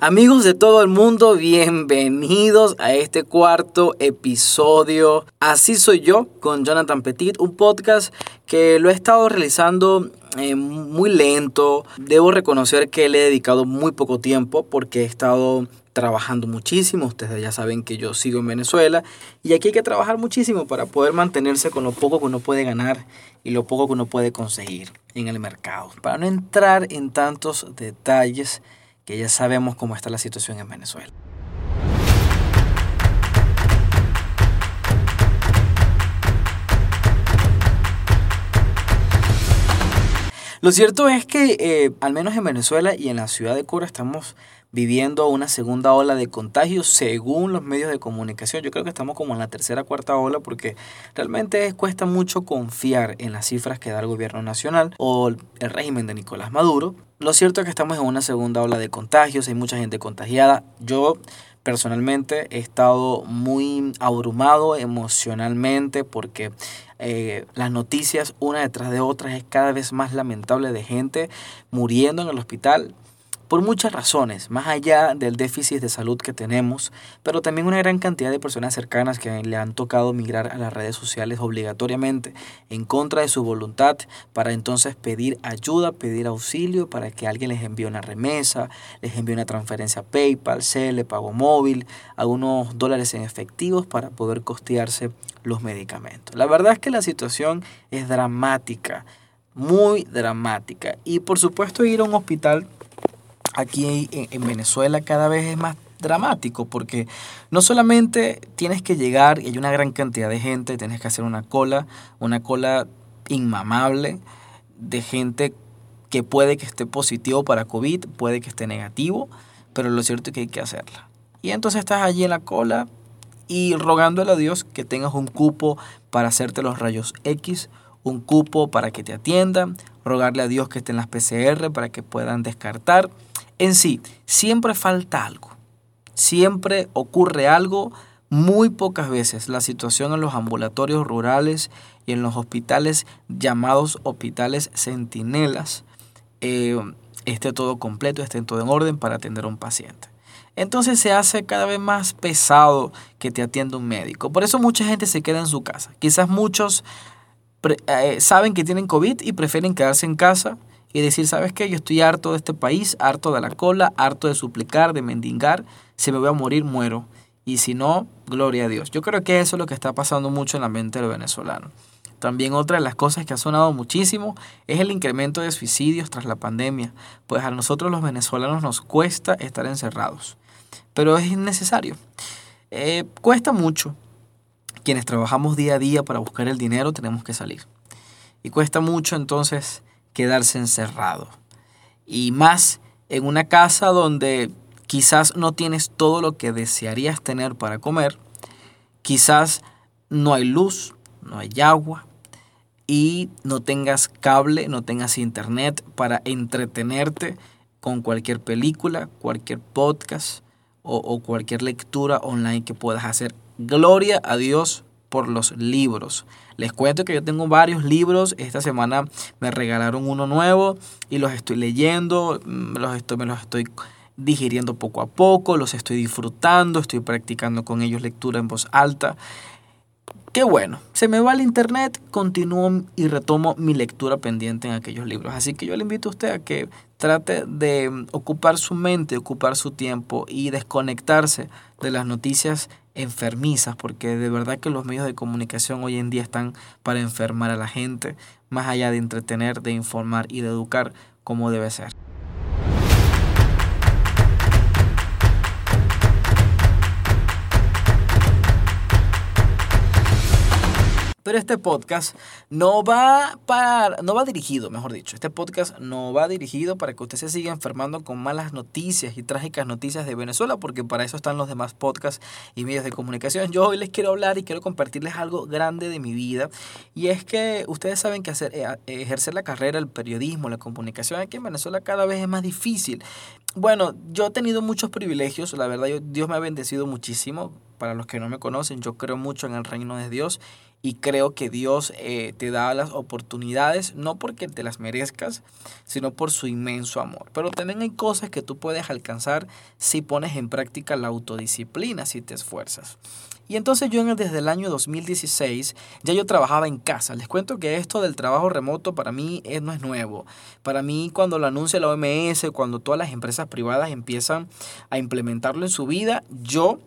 Amigos de todo el mundo, bienvenidos a este cuarto episodio. Así soy yo con Jonathan Petit, un podcast que lo he estado realizando eh, muy lento. Debo reconocer que le he dedicado muy poco tiempo porque he estado trabajando muchísimo. Ustedes ya saben que yo sigo en Venezuela y aquí hay que trabajar muchísimo para poder mantenerse con lo poco que uno puede ganar y lo poco que uno puede conseguir en el mercado. Para no entrar en tantos detalles que ya sabemos cómo está la situación en Venezuela. Lo cierto es que, eh, al menos en Venezuela y en la ciudad de Cura, estamos viviendo una segunda ola de contagios según los medios de comunicación. Yo creo que estamos como en la tercera cuarta ola porque realmente cuesta mucho confiar en las cifras que da el gobierno nacional o el régimen de Nicolás Maduro. Lo cierto es que estamos en una segunda ola de contagios, hay mucha gente contagiada. Yo personalmente he estado muy abrumado emocionalmente porque eh, las noticias una detrás de otra es cada vez más lamentable de gente muriendo en el hospital por muchas razones, más allá del déficit de salud que tenemos, pero también una gran cantidad de personas cercanas que le han tocado migrar a las redes sociales obligatoriamente en contra de su voluntad para entonces pedir ayuda, pedir auxilio para que alguien les envíe una remesa, les envíe una transferencia PayPal, CELE, pago móvil, algunos dólares en efectivos para poder costearse los medicamentos. La verdad es que la situación es dramática, muy dramática y por supuesto ir a un hospital aquí en, Venezuela cada vez es más dramático porque no solamente tienes que llegar y hay una gran cantidad de gente, tienes que hacer una cola, una cola inmamable de gente que puede que esté positivo para COVID, puede que esté negativo, pero lo cierto es que hay que hacerla. Y entonces estás allí en la cola y rogándole a Dios que tengas un cupo para hacerte los rayos X, un cupo para que te atiendan, rogarle a Dios que estén las PCR para que puedan descartar en sí, siempre falta algo. Siempre ocurre algo. Muy pocas veces la situación en los ambulatorios rurales y en los hospitales llamados hospitales centinelas eh, esté todo completo, esté todo en orden para atender a un paciente. Entonces se hace cada vez más pesado que te atienda un médico. Por eso mucha gente se queda en su casa. Quizás muchos eh, saben que tienen COVID y prefieren quedarse en casa y decir, ¿sabes qué? Yo estoy harto de este país, harto de la cola, harto de suplicar, de mendigar, si me voy a morir, muero. Y si no, gloria a Dios. Yo creo que eso es lo que está pasando mucho en la mente del venezolano. También otra de las cosas que ha sonado muchísimo es el incremento de suicidios tras la pandemia, pues a nosotros los venezolanos nos cuesta estar encerrados, pero es necesario. Eh, cuesta mucho. Quienes trabajamos día a día para buscar el dinero tenemos que salir. Y cuesta mucho entonces quedarse encerrado. Y más en una casa donde quizás no tienes todo lo que desearías tener para comer, quizás no hay luz, no hay agua y no tengas cable, no tengas internet para entretenerte con cualquier película, cualquier podcast o, cualquier lectura online que puedas hacer. Gloria a Dios por los libros. Les cuento que yo tengo varios libros. Esta semana me regalaron uno nuevo y los estoy leyendo. Mm, los estoy, me los estoy digiriendo poco a poco. Los estoy disfrutando. Estoy practicando con ellos lectura en voz alta. Qué bueno, se me va el internet, continúo y retomo mi lectura pendiente en aquellos libros. Así que yo le invito a usted a que trate de ocupar su mente, ocupar su tiempo y desconectarse de las noticias enfermizas, porque de verdad que los medios de comunicación hoy en día están para enfermar a la gente, más allá de entretener, de informar y de educar como debe ser. Este podcast no va para, no va dirigido, mejor dicho, este podcast no va dirigido para que usted se siga enfermando con malas noticias y trágicas noticias de Venezuela, porque para eso están los demás podcasts y medios de comunicación. Yo hoy les quiero hablar y quiero compartirles algo grande de mi vida, y es que ustedes saben que hacer, eh, ejercer la carrera, el periodismo, la comunicación aquí en Venezuela cada vez es más difícil. Bueno, yo he tenido muchos privilegios, la verdad, Dios me ha bendecido muchísimo. Para los que no me conocen, yo creo mucho en el reino de Dios y creo que Dios eh, te da las oportunidades no porque te las merezcas, sino por su inmenso amor. Pero también hay cosas que tú puedes alcanzar si pones en práctica la autodisciplina, si te esfuerzas. Y entonces yo desde el año 2016 ya yo trabajaba en casa. Les cuento que esto del trabajo remoto para mí no es nuevo. Para mí cuando lo anuncia la OMS, cuando todas las empresas privadas empiezan a implementarlo en su vida, yo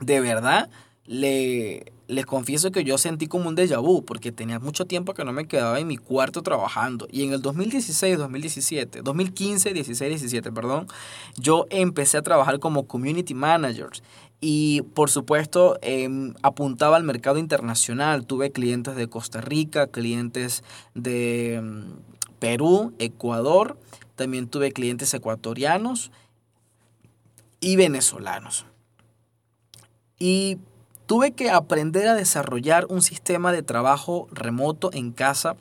de verdad le, les confieso que yo sentí como un déjà vu porque tenía mucho tiempo que no me quedaba en mi cuarto trabajando. Y en el 2016, 2017, 2015, 16, 17, perdón, yo empecé a trabajar como community manager. Y por supuesto em, apuntaba al mercado internacional. Tuve clientes de Costa Rica, clientes de em, Perú, Ecuador. También tuve clientes ecuatorianos y venezolanos. Y tuve que aprender a desarrollar un sistema de trabajo remoto en casa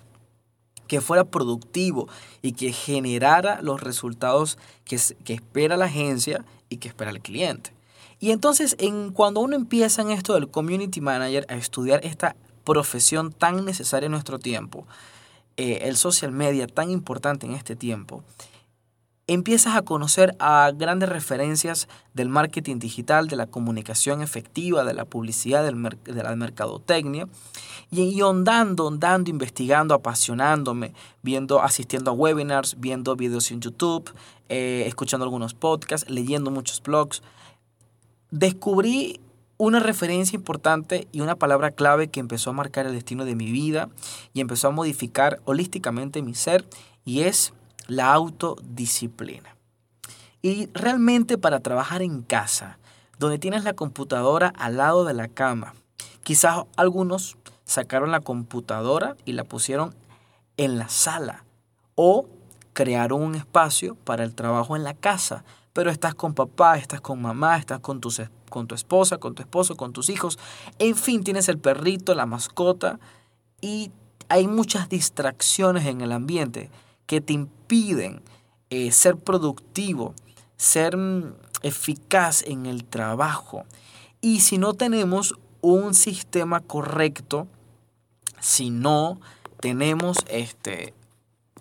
que fuera productivo y que generara los resultados que, espera la agencia y que espera el cliente. Y entonces, en, cuando uno empieza en esto del community manager a estudiar esta profesión tan necesaria en nuestro tiempo, eh, el social media tan importante en este tiempo, empiezas a conocer a grandes referencias del marketing digital, de la comunicación efectiva, de la publicidad, de la mercadotecnia, y, ondando, ondando, investigando, apasionándome, viendo, asistiendo a webinars, viendo videos en YouTube, eh, escuchando algunos podcasts, leyendo muchos blogs, descubrí una referencia importante y una palabra clave que empezó a marcar el destino de mi vida y empezó a modificar holísticamente mi ser y es la autodisciplina. Y realmente para trabajar en casa, donde tienes la computadora al lado de la cama, quizás algunos sacaron la computadora y la pusieron en la sala o crearon un espacio para el trabajo en la casa, pero estás con papá, estás con mamá, estás con, con tu esposa, con tu esposo, con tus hijos, en fin, tienes el perrito, la mascota y hay muchas distracciones en el ambiente que te impiden eh, ser productivo, ser mm, eficaz en el trabajo. Y si no tenemos un sistema correcto, si no tenemos este,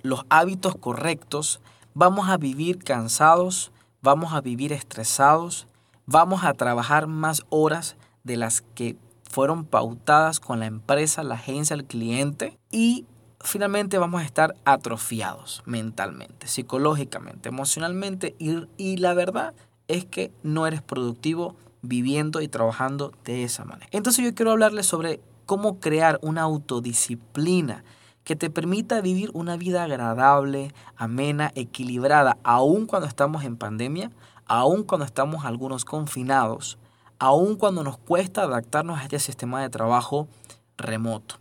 los hábitos correctos, vamos a vivir cansados, vamos a vivir estresados, vamos a trabajar más horas de las que fueron pautadas con la empresa, la agencia, el cliente y finalmente vamos a estar atrofiados mentalmente, psicológicamente, emocionalmente y, y, la verdad es que no eres productivo viviendo y trabajando de esa manera. Entonces yo quiero hablarles sobre cómo crear una autodisciplina que te permita vivir una vida agradable, amena, equilibrada, aun cuando estamos en pandemia, aun cuando estamos algunos confinados, aun cuando nos cuesta adaptarnos a este sistema de trabajo remoto.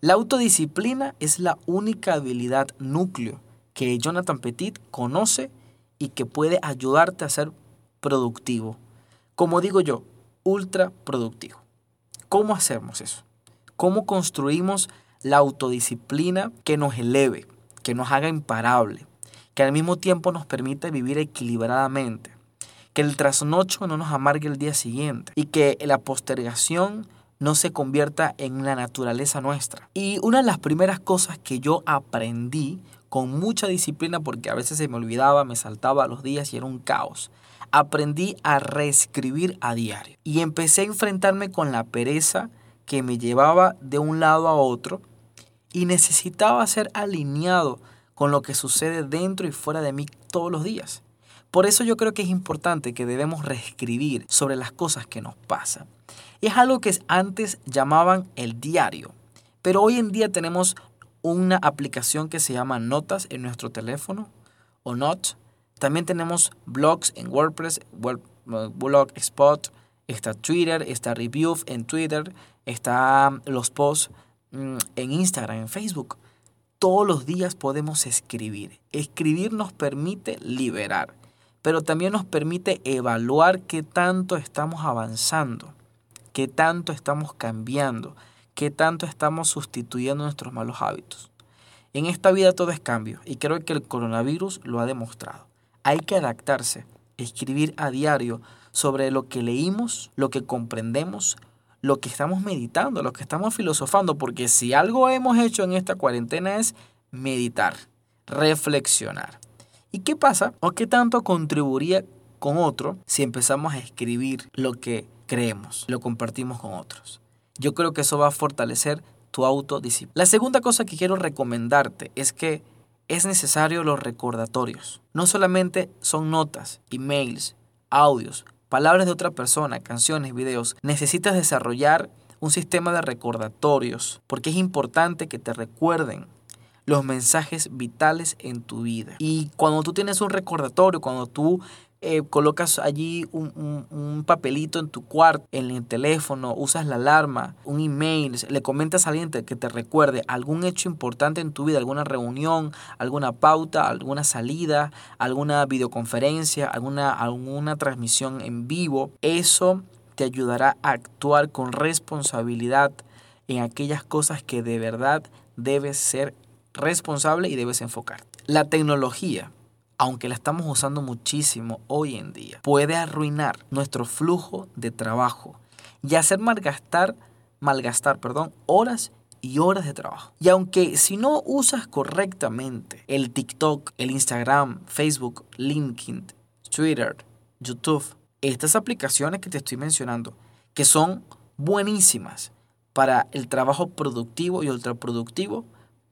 La autodisciplina es la única habilidad núcleo que Jonathan Petit conoce y que puede ayudarte a ser productivo. Como digo yo, ultra productivo. ¿Cómo hacemos eso? ¿Cómo construimos la autodisciplina que nos eleve, que nos haga imparable, que al mismo tiempo nos permite vivir equilibradamente, que el trasnocho no nos amargue el día siguiente y que la postergación no se convierta en la naturaleza nuestra. Y una de las primeras cosas que yo aprendí con mucha disciplina, porque a veces se me olvidaba, me saltaba los días y era un caos, aprendí a reescribir a diario. Y empecé a enfrentarme con la pereza que me llevaba de un lado a otro y necesitaba ser alineado con lo que sucede dentro y fuera de mí todos los días. Por eso yo creo que es importante que debemos reescribir sobre las cosas que nos pasan. Es algo que antes llamaban el diario, pero hoy en día tenemos una aplicación que se llama Notas en nuestro teléfono o Not. También tenemos blogs en WordPress, Blogspot, está Twitter, está Review en Twitter, está los posts Mm, en Instagram, en Facebook. Todos los días podemos escribir. Escribir nos permite liberar, pero también nos permite evaluar qué tanto estamos avanzando, qué tanto estamos cambiando, qué tanto estamos sustituyendo nuestros malos hábitos. En esta vida todo es cambio y creo que el coronavirus lo ha demostrado. Hay que adaptarse, escribir a diario sobre lo que leímos, lo que comprendemos, lo que estamos meditando, lo que estamos filosofando, porque si algo hemos hecho en esta cuarentena es meditar, reflexionar. ¿Y qué pasa o qué tanto contribuiría con otro si empezamos a escribir lo que creemos, lo compartimos con otros? Yo creo que eso va a fortalecer tu autodisciplina. La segunda cosa que quiero recomendarte es que es necesario los recordatorios. No solamente son notas, emails, audios, palabras de otra persona, canciones, videos. Necesitas desarrollar un sistema de recordatorios porque es importante que te recuerden los mensajes vitales en tu vida. Y cuando tú tienes un recordatorio, cuando tú eh, colocas allí un, papelito en tu cuarto, en el teléfono, usas la alarma, un email, le comentas a alguien que te recuerde algún hecho importante en tu vida, alguna reunión, alguna pauta, alguna salida, alguna videoconferencia, alguna, alguna transmisión en vivo, eso te ayudará a actuar con responsabilidad en aquellas cosas que de verdad debes ser responsable y debes enfocar. La tecnología aunque la estamos usando muchísimo hoy en día, puede arruinar nuestro flujo de trabajo y hacer malgastar, malgastar perdón, horas y horas de trabajo. Y aunque si no usas correctamente el TikTok, el Instagram, Facebook, LinkedIn, Twitter, YouTube, estas aplicaciones que te estoy mencionando, que son buenísimas para el trabajo productivo y ultraproductivo,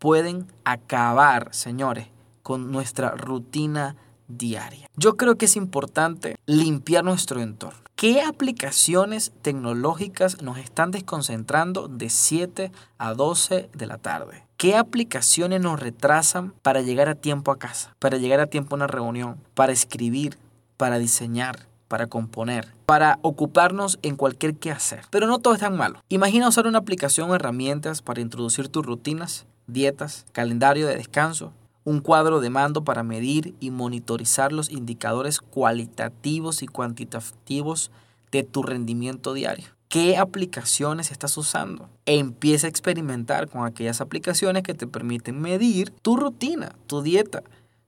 pueden acabar, señores, con nuestra rutina diaria. Yo creo que es importante limpiar nuestro entorno. ¿Qué aplicaciones tecnológicas nos están desconcentrando de 7 a 12 de la tarde? ¿Qué aplicaciones nos retrasan para llegar a tiempo a casa, para llegar a tiempo a una reunión, para escribir, para diseñar, para componer, para ocuparnos en cualquier quehacer? Pero no todo es tan malo. Imagina usar una aplicación o herramientas para introducir tus rutinas, dietas, calendario de descanso, un cuadro de mando para medir y monitorizar los indicadores cualitativos y cuantitativos de tu rendimiento diario. ¿Qué aplicaciones estás usando? Empieza a experimentar con aquellas aplicaciones que te permiten medir tu rutina, tu dieta,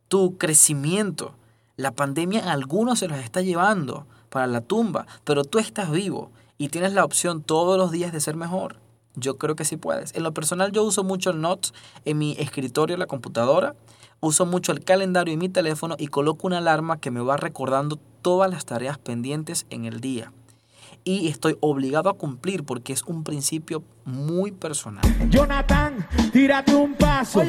tu crecimiento. La pandemia a algunos se los está llevando para la tumba, pero tú estás vivo y tienes la opción todos los días de ser mejor. Yo creo que sí puedes. En lo personal yo uso mucho el Notes en mi escritorio, la computadora. Uso mucho el calendario en mi teléfono y coloco una alarma que me va recordando todas las tareas pendientes en el día. Y estoy obligado a cumplir porque es un principio muy personal. Jonathan, tírate un paso.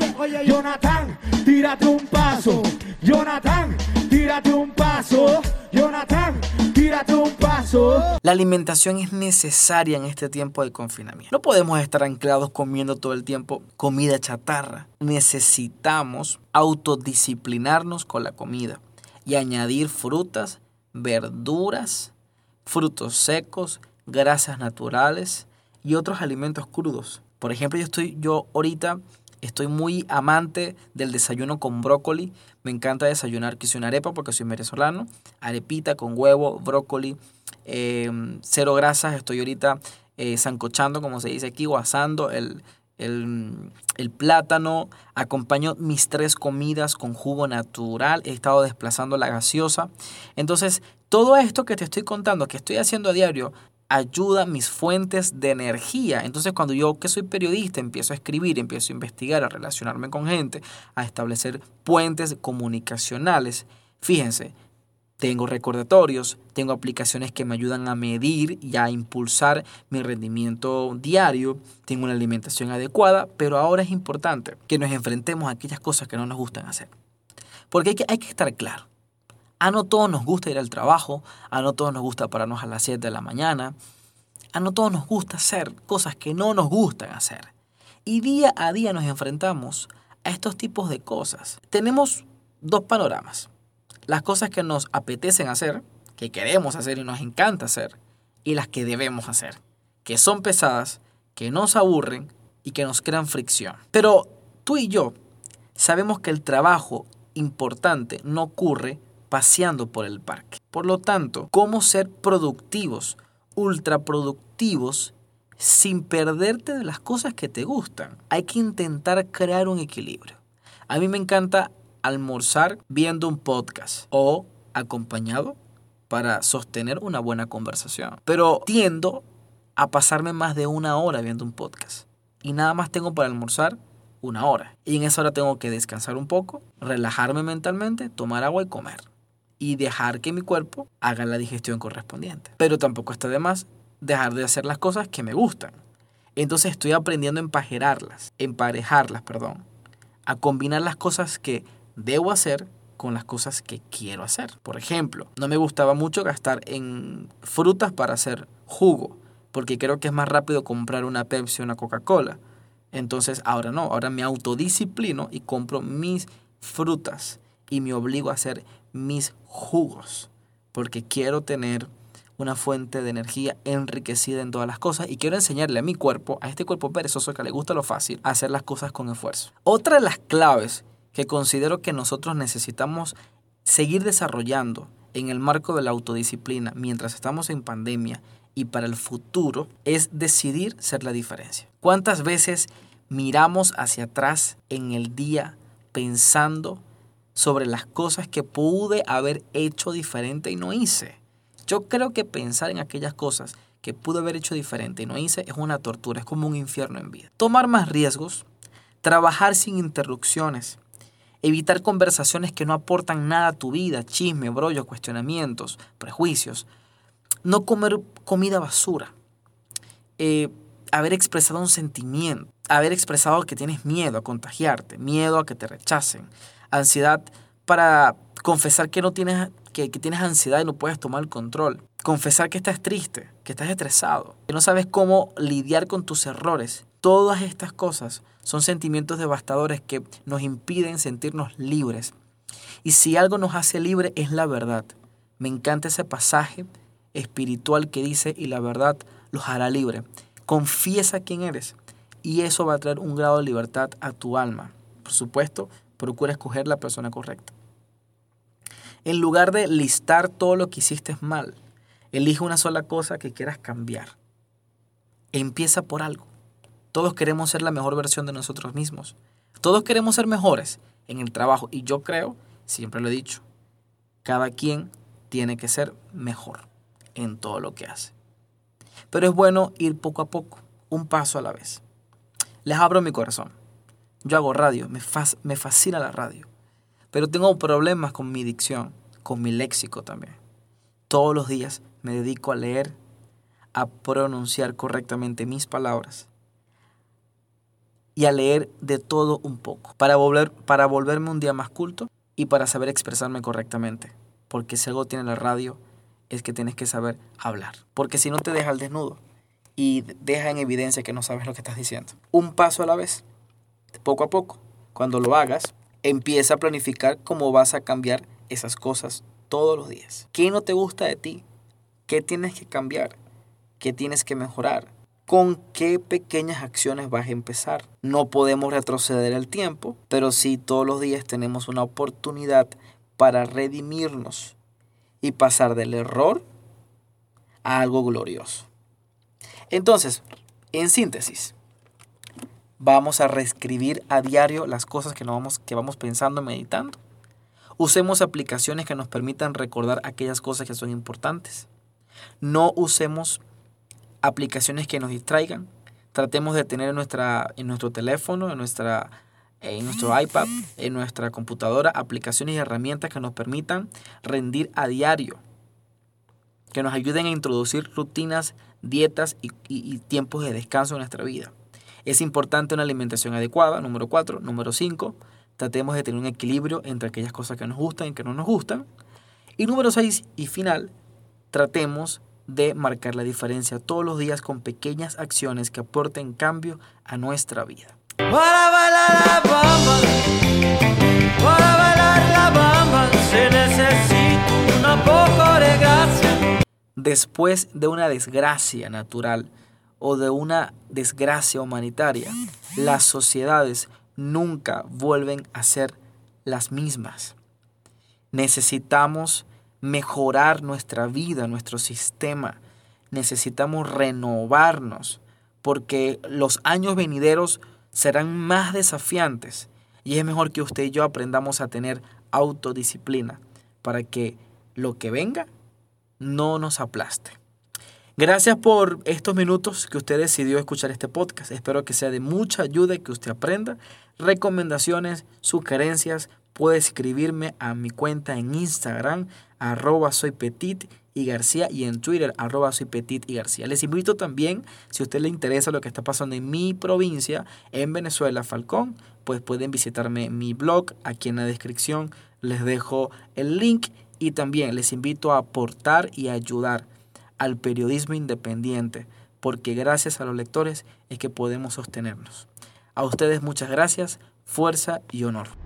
Jonathan, tírate un paso. Jonathan, tírate un paso. Jonathan, tírate un paso. La alimentación es necesaria en este tiempo de confinamiento. No podemos estar anclados comiendo todo el tiempo comida chatarra. Necesitamos autodisciplinarnos con la comida y añadir frutas, verduras, frutos secos, grasas naturales y otros alimentos crudos. Por ejemplo, yo estoy yo ahorita Estoy muy amante del desayuno con brócoli. Me encanta desayunar, que una arepa porque soy venezolano. Arepita con huevo, brócoli, em, cero grasas. Estoy ahorita eh, zancochando, como se dice aquí, o asando el, el, el, plátano. Acompaño mis tres comidas con jugo natural. He estado desplazando la gaseosa. Entonces, todo esto que te estoy contando, que estoy haciendo a diario, ayuda mis fuentes de energía. Entonces cuando yo que soy periodista empiezo a escribir, empiezo a investigar, a relacionarme con gente, a establecer puentes comunicacionales, fíjense, tengo recordatorios, tengo aplicaciones que me ayudan a medir y a impulsar mi rendimiento diario, tengo una alimentación adecuada, pero ahora es importante que nos enfrentemos a aquellas cosas que no nos gustan hacer. Porque hay que, hay que estar claro. A no todos nos gusta ir al trabajo, a no todos nos gusta pararnos a las 7 de la mañana, a no todos nos gusta hacer cosas que no nos gustan hacer. Y día a día nos enfrentamos a estos tipos de cosas. Tenemos dos panoramas. Las cosas que nos apetecen hacer, que queremos hacer y nos encanta hacer, y las que debemos hacer, que son pesadas, que nos aburren y que nos crean fricción. Pero tú y yo sabemos que el trabajo importante no ocurre paseando por el parque. Por lo tanto, cómo ser productivos, ultra productivos, sin perderte de las cosas que te gustan. Hay que intentar crear un equilibrio. A mí me encanta almorzar viendo un podcast o acompañado para sostener una buena conversación. Pero tiendo a pasarme más de una hora viendo un podcast. Y nada más tengo para almorzar una hora. Y en esa hora tengo que descansar un poco, relajarme mentalmente, tomar agua y comer. Y dejar que mi cuerpo haga la digestión correspondiente. Pero tampoco está de más dejar de hacer las cosas que me gustan. Entonces estoy aprendiendo a empajerarlas, emparejarlas, perdón. A combinar las cosas que debo hacer con las cosas que quiero hacer. Por ejemplo, no me gustaba mucho gastar en frutas para hacer jugo, porque creo que es más rápido comprar una Pepsi o una Coca-Cola. Entonces ahora no, ahora me autodisciplino y compro mis frutas y me obligo a hacer mis jugos, porque quiero tener una fuente de energía enriquecida en todas las cosas y quiero enseñarle a mi cuerpo, a este cuerpo perezoso que le gusta lo fácil, a hacer las cosas con esfuerzo. Otra de las claves que considero que nosotros necesitamos seguir desarrollando en el marco de la autodisciplina mientras estamos en pandemia y para el futuro es decidir ser la diferencia. ¿Cuántas veces miramos hacia atrás en el día pensando sobre las cosas que pude haber hecho diferente y no hice? Yo creo que pensar en aquellas cosas que pude haber hecho diferente y no hice es una tortura, es como un infierno en vida. Tomar más riesgos, trabajar sin interrupciones, evitar conversaciones que no aportan nada a tu vida, chisme, brollos, cuestionamientos, prejuicios, no comer comida basura, eh, haber expresado un sentimiento, haber expresado que tienes miedo a contagiarte, miedo a que te rechacen, ansiedad para confesar que no tienes que, que, tienes ansiedad y no puedes tomar el control, confesar que estás triste, que estás estresado, que no sabes cómo lidiar con tus errores. Todas estas cosas son sentimientos devastadores que nos impiden sentirnos libres. Y si algo nos hace libre es la verdad. Me encanta ese pasaje espiritual que dice, y la verdad los hará libre. Confiesa quién eres y eso va a traer un grado de libertad a tu alma. Por supuesto, procura escoger la persona correcta. En lugar de listar todo lo que hiciste mal, elige una sola cosa que quieras cambiar. empieza por algo. Todos queremos ser la mejor versión de nosotros mismos. Todos queremos ser mejores en el trabajo. Y yo creo, siempre lo he dicho, cada quien tiene que ser mejor en todo lo que hace. Pero es bueno ir poco a poco, un paso a la vez. Les abro mi corazón. Yo hago radio, me, me fascina la radio. Pero tengo problemas con mi dicción, con mi léxico también. Todos los días me dedico a leer, a pronunciar correctamente mis palabras y a leer de todo un poco para, volver, para volverme un día más culto y para saber expresarme correctamente. Porque si algo tiene la radio es que tienes que saber hablar. Porque si no te deja al desnudo y deja en evidencia que no sabes lo que estás diciendo. Un paso a la vez, poco a poco. Cuando lo hagas, empieza a planificar cómo vas a cambiar esas cosas todos los días. ¿Qué no te gusta de ti? ¿Qué tienes que cambiar? ¿Qué tienes que mejorar? ¿Con qué pequeñas acciones vas a empezar? No podemos retroceder el tiempo, pero sí todos los días tenemos una oportunidad para redimirnos y pasar del error a algo glorioso. Entonces, en síntesis, vamos a reescribir a diario las cosas que, vamos, que vamos pensando, meditando. Usemos aplicaciones que nos permitan recordar aquellas cosas que son importantes. No usemos aplicaciones que nos distraigan. Tratemos de tener en, nuestra, en nuestro teléfono, en, nuestra, en nuestro iPad, en nuestra computadora, aplicaciones y herramientas que nos permitan rendir a diario, que nos ayuden a introducir rutinas, dietas y, y tiempos de descanso en nuestra vida. Es importante una alimentación adecuada, número 4. Número 5, tratemos de tener un equilibrio entre aquellas cosas que nos gustan y que no nos gustan. Y número 6 y final, tratemos de marcar la diferencia todos los días con pequeñas acciones que aporten cambio a nuestra vida. Para bailar la bamba, para bailar la bamba, se necesita un poco de gracia. Después de una desgracia natural o de una desgracia humanitaria, las sociedades nunca vuelven a ser las mismas. Necesitamos mejorar nuestra vida, nuestro sistema. Necesitamos renovarnos porque los años venideros serán más desafiantes y es mejor que usted y yo aprendamos a tener autodisciplina para que lo que venga no nos aplaste. Gracias por estos minutos que usted decidió escuchar este podcast. Espero que sea de mucha ayuda y que usted aprenda. Recomendaciones, sugerencias, puede escribirme a mi cuenta en Instagram, arroba soy petit y García y en Twitter arroba soy petit y García. Les invito también, si a usted le interesa lo que está pasando en mi provincia, en Venezuela, Falcón, pues pueden visitarme mi blog, aquí en la descripción les dejo el link y también les invito a aportar y ayudar al periodismo independiente, porque gracias a los lectores es que podemos sostenernos. A ustedes muchas gracias, fuerza y honor.